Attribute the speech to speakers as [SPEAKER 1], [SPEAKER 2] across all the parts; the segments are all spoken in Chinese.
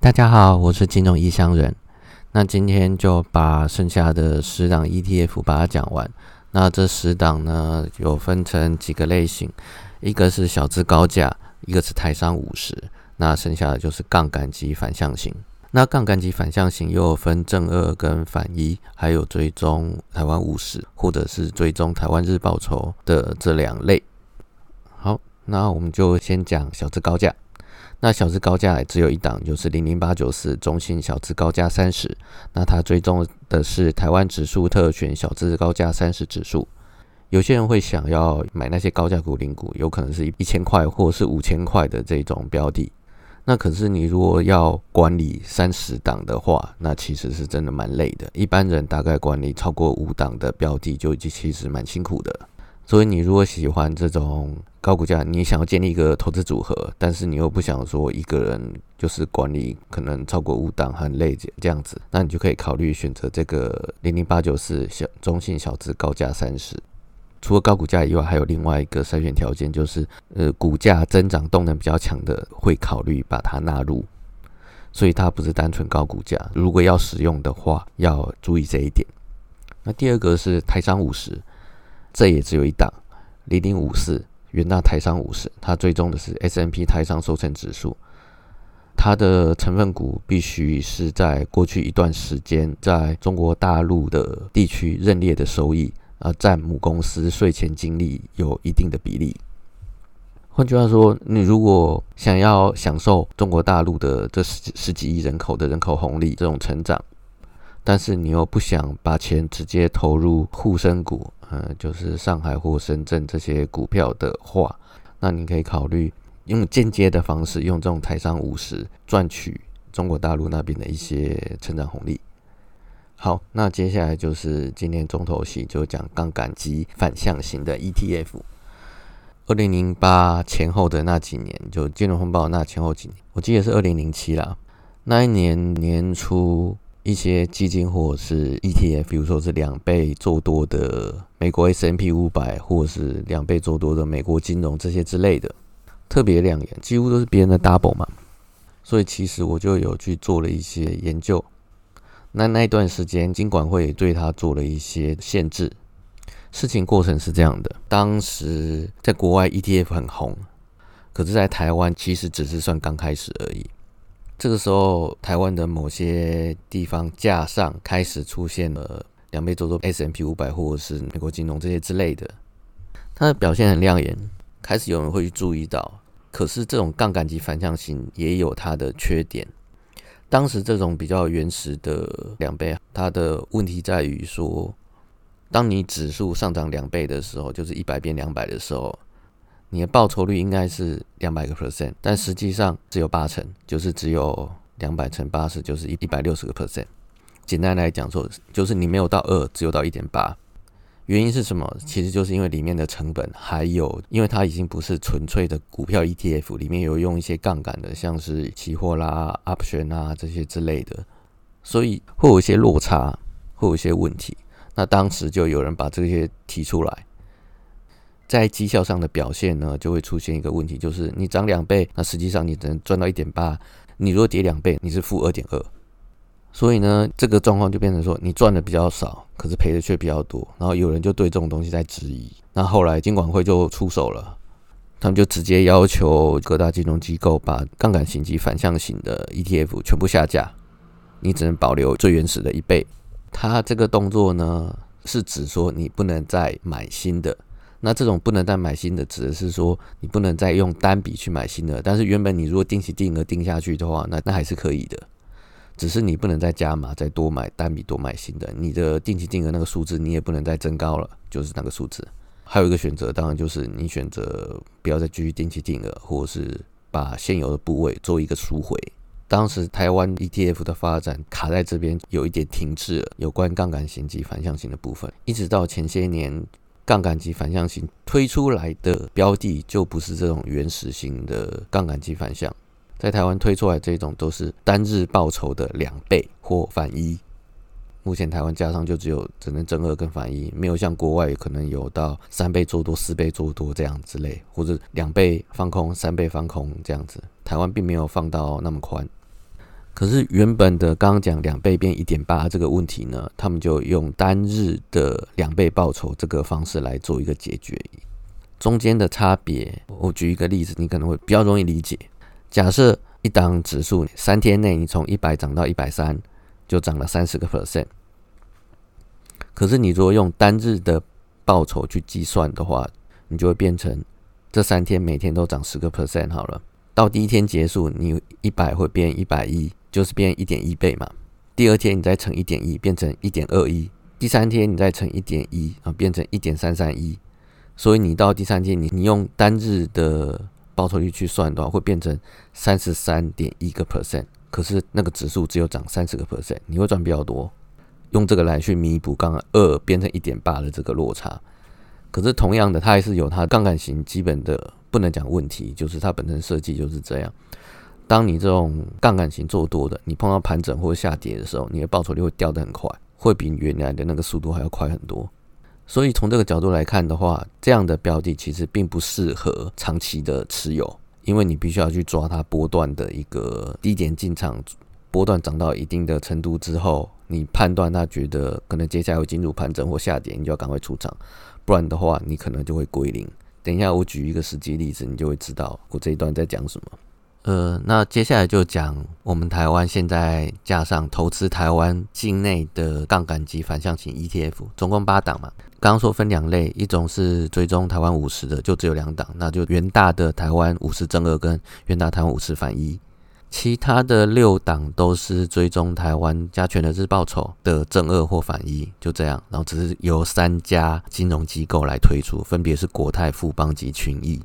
[SPEAKER 1] 大家好，我是金融异乡人。那今天就把剩下的十档 ETF 把它讲完。那这十档呢，有分成几个类型，一个是小资高价，一个是台商五十，那剩下的就是杠杆及反向型。那杠杆及反向型又分正二跟反一，还有追踪台湾五十，或者是追踪台湾日报酬的这两类。好，那我们就先讲小资高价。那小资高价也只有一档，就是零零八九四中信小资高价三十。那它追踪的是台湾指数特选小资高价三十指数。有些人会想要买那些高价股、零股，有可能是一一千块或是五千块的这种标的。那可是你如果要管理三十档的话，那其实是真的蛮累的。一般人大概管理超过五档的标的，就已经其实蛮辛苦的。所以你如果喜欢这种高股价，你想要建立一个投资组合，但是你又不想说一个人就是管理可能超过五档很累这样子，那你就可以考虑选择这个零零八九四小中性小资高价三十。除了高股价以外，还有另外一个筛选条件，就是呃股价增长动能比较强的会考虑把它纳入。所以它不是单纯高股价，如果要使用的话，要注意这一点。那第二个是台商五十。这也只有一档，零零五四元大台商五十，它追踪的是 S M P 台商收成指数，它的成分股必须是在过去一段时间在中国大陆的地区认列的收益，啊，占母公司税前净利有一定的比例。换句话说，你如果想要享受中国大陆的这十十几亿人口的人口红利这种成长，但是你又不想把钱直接投入沪深股。呃，就是上海或深圳这些股票的话，那你可以考虑用间接的方式，用这种台商五十赚取中国大陆那边的一些成长红利。好，那接下来就是今天中头戏，就讲杠杆及反向型的 ETF。二零零八前后的那几年，就金融风暴那前后几年，我记得是二零零七啦，那一年年初。一些基金或者是 ETF，比如说是两倍做多的美国 S M P 五百，或者是两倍做多的美国金融这些之类的，特别亮眼，几乎都是别人的 double 嘛。所以其实我就有去做了一些研究。那那一段时间，金管会对他做了一些限制。事情过程是这样的：当时在国外 ETF 很红，可是在台湾其实只是算刚开始而已。这个时候，台湾的某些地方架上开始出现了两倍做多 S M P 五百或者是美国金融这些之类的，它的表现很亮眼，开始有人会去注意到。可是这种杠杆级反向型也有它的缺点。当时这种比较原始的两倍，它的问题在于说，当你指数上涨两倍的时候，就是一百变两百的时候。你的报酬率应该是两百个 percent，但实际上只有八成，就是只有两百乘八十，就是一一百六十个 percent。简单来讲说，就是你没有到二，只有到一点八。原因是什么？其实就是因为里面的成本，还有因为它已经不是纯粹的股票 ETF，里面有用一些杠杆的，像是期货啦、option 啊这些之类的，所以会有一些落差，会有一些问题。那当时就有人把这些提出来。在绩效上的表现呢，就会出现一个问题，就是你涨两倍，那实际上你只能赚到一点八；你如果跌两倍，你是负二点二。所以呢，这个状况就变成说，你赚的比较少，可是赔的却比较多。然后有人就对这种东西在质疑。那后来金管会就出手了，他们就直接要求各大金融机构把杠杆型及反向型的 ETF 全部下架，你只能保留最原始的一倍。他这个动作呢，是指说你不能再买新的。那这种不能再买新的，指的是说你不能再用单笔去买新的。但是原本你如果定期定额定下去的话，那那还是可以的。只是你不能再加码，再多买单笔多买新的。你的定期定额那个数字你也不能再增高了，就是那个数字。还有一个选择，当然就是你选择不要再继续定期定额，或者是把现有的部位做一个赎回。当时台湾 ETF 的发展卡在这边有一点停滞了，有关杠杆型及反向型的部分，一直到前些年。杠杆级反向型推出来的标的就不是这种原始型的杠杆级反向，在台湾推出来这种都是单日报酬的两倍或反一。目前台湾加上就只有只能正二跟反一，没有像国外可能有到三倍做多、四倍做多这样之类，或者两倍放空、三倍放空这样子。台湾并没有放到那么宽。可是原本的刚刚讲两倍变一点八这个问题呢，他们就用单日的两倍报酬这个方式来做一个解决。中间的差别，我举一个例子，你可能会比较容易理解。假设一档指数三天内你从一百涨到一百三，就涨了三十个 percent。可是你如果用单日的报酬去计算的话，你就会变成这三天每天都涨十个 percent 好了。到第一天结束，你一百会变一百一。就是变一点一倍嘛，第二天你再乘一点一，变成一点二一，第三天你再乘一点一啊，变成一点三三一，所以你到第三天，你你用单日的报酬率去算的话，会变成三十三点一个 percent，可是那个指数只有涨三十个 percent，你会赚比较多，用这个来去弥补刚刚二变成一点八的这个落差，可是同样的，它还是有它杠杆型基本的不能讲问题，就是它本身设计就是这样。当你这种杠杆型做多的，你碰到盘整或下跌的时候，你的报酬率会掉得很快，会比原来的那个速度还要快很多。所以从这个角度来看的话，这样的标的其实并不适合长期的持有，因为你必须要去抓它波段的一个低点进场，波段涨到一定的程度之后，你判断它觉得可能接下来会进入盘整或下跌，你就要赶快出场，不然的话你可能就会归零。等一下我举一个实际例子，你就会知道我这一段在讲什么。呃，那接下来就讲我们台湾现在加上投资台湾境内的杠杆级反向型 ETF，总共八档嘛。刚刚说分两类，一种是追踪台湾五十的，就只有两档，那就元大的台湾五十正二跟元大台湾五十反一。其他的六档都是追踪台湾加权的日报酬的正二或反一，就这样。然后只是由三家金融机构来推出，分别是国泰、富邦及群益。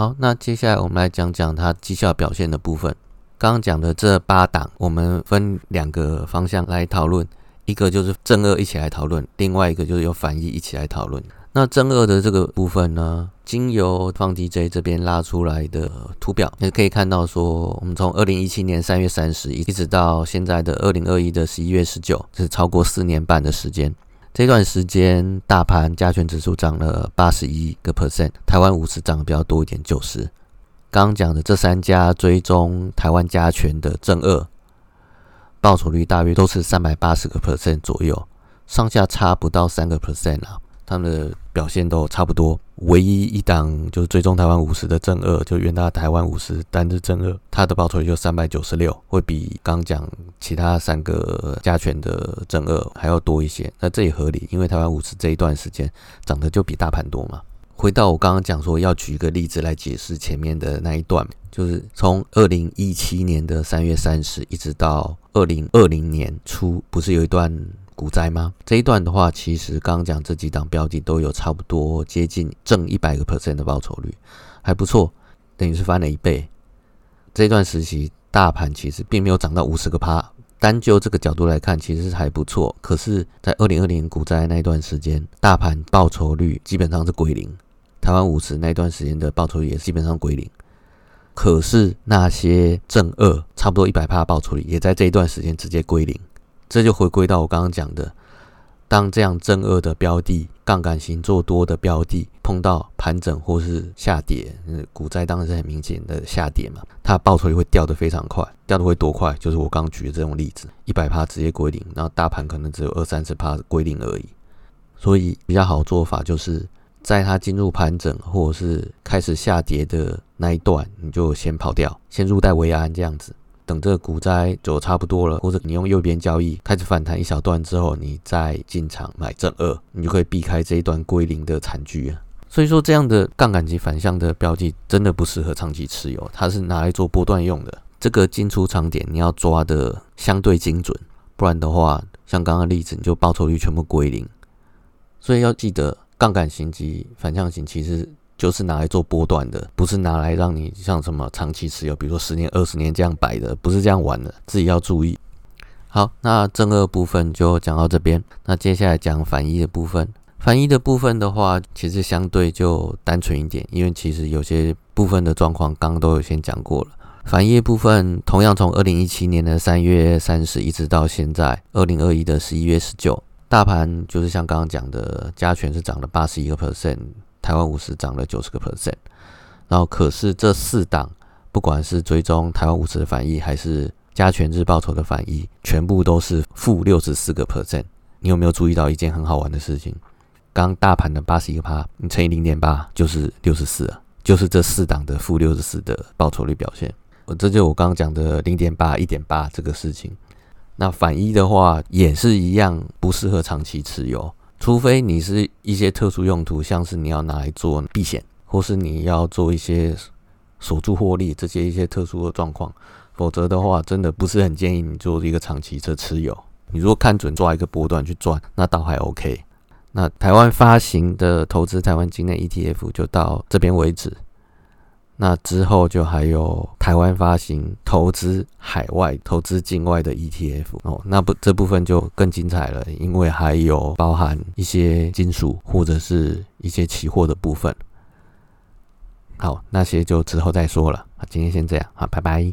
[SPEAKER 1] 好，那接下来我们来讲讲它绩效表现的部分。刚刚讲的这八档，我们分两个方向来讨论，一个就是正二一起来讨论，另外一个就是由反一一起来讨论。那正二的这个部分呢，经由放 DJ 这边拉出来的图表，也可以看到说，我们从二零一七年三月三十一直到现在的二零二一的十一月十九，是超过四年半的时间。这段时间，大盘加权指数涨了八十一个 percent，台湾五十涨的比较多一点，九十。刚刚讲的这三家追踪台湾加权的正二，报酬率大约都是三百八十个 percent 左右，上下差不到三个 percent 啊。他们的表现都差不多，唯一一档就是追踪台湾五十的正二，就元大台湾五十单日正二，它的报酬率就三百九十六，会比刚讲其他三个加权的正二还要多一些。那这也合理，因为台湾五十这一段时间涨得就比大盘多嘛。回到我刚刚讲说，要举一个例子来解释前面的那一段，就是从二零一七年的三月三十一直到二零二零年初，不是有一段。股灾吗？这一段的话，其实刚刚讲这几档标的都有差不多接近正一百个 percent 的报酬率，还不错，等于是翻了一倍。这一段时期，大盘其实并没有涨到五十个趴，单就这个角度来看，其实是还不错。可是，在二零二零股灾那一段时间，大盘报酬率基本上是归零，台湾五十那段时间的报酬率也基本上归零。可是那些正二差不多一百趴报酬率，也在这一段时间直接归零。这就回归到我刚刚讲的，当这样正二的标的、杠杆型做多的标的碰到盘整或是下跌，股灾当然是很明显的下跌嘛，它报酬率会掉得非常快，掉的会多快？就是我刚举的这种例子，一百趴直接归零，然后大盘可能只有二三十趴归零而已。所以比较好做法就是在它进入盘整或者是开始下跌的那一段，你就先跑掉，先入袋为安这样子。等这个股灾走差不多了，或者你用右边交易开始反弹一小段之后，你再进场买正二，你就可以避开这一段归零的惨剧啊。所以说，这样的杠杆级反向的标记真的不适合长期持有，它是拿来做波段用的。这个进出场点你要抓的相对精准，不然的话，像刚刚例子，你就报酬率全部归零。所以要记得，杠杆型及反向型其实。就是拿来做波段的，不是拿来让你像什么长期持有，比如说十年、二十年这样摆的，不是这样玩的，自己要注意。好，那正二部分就讲到这边，那接下来讲反一的部分。反一的部分的话，其实相对就单纯一点，因为其实有些部分的状况刚刚都有先讲过了。反一部分同样从二零一七年的三月三十一直到现在二零二一的十一月十九，大盘就是像刚刚讲的，加权是涨了八十一个 percent。台湾五十涨了九十个 percent，然后可是这四档，不管是追踪台湾五十的反应，还是加权日报酬的反一，全部都是负六十四个 percent。你有没有注意到一件很好玩的事情？刚大盘的八十一个趴，你乘以零点八就是六十四啊，就是这四档的负六十四的报酬率表现。我这就我刚刚讲的零点八、一点八这个事情。那反一的话也是一样，不适合长期持有，除非你是一些特殊用途，像是你要拿来做避险，或是你要做一些锁住获利这些一些特殊的状况，否则的话，真的不是很建议你做一个长期的持有。你如果看准抓一个波段去赚，那倒还 OK。那台湾发行的投资台湾境内 ETF 就到这边为止。那之后就还有台湾发行投资海外、投资境外的 ETF 哦，那不这部分就更精彩了，因为还有包含一些金属或者是一些期货的部分。好，那些就之后再说了。今天先这样，好，拜拜。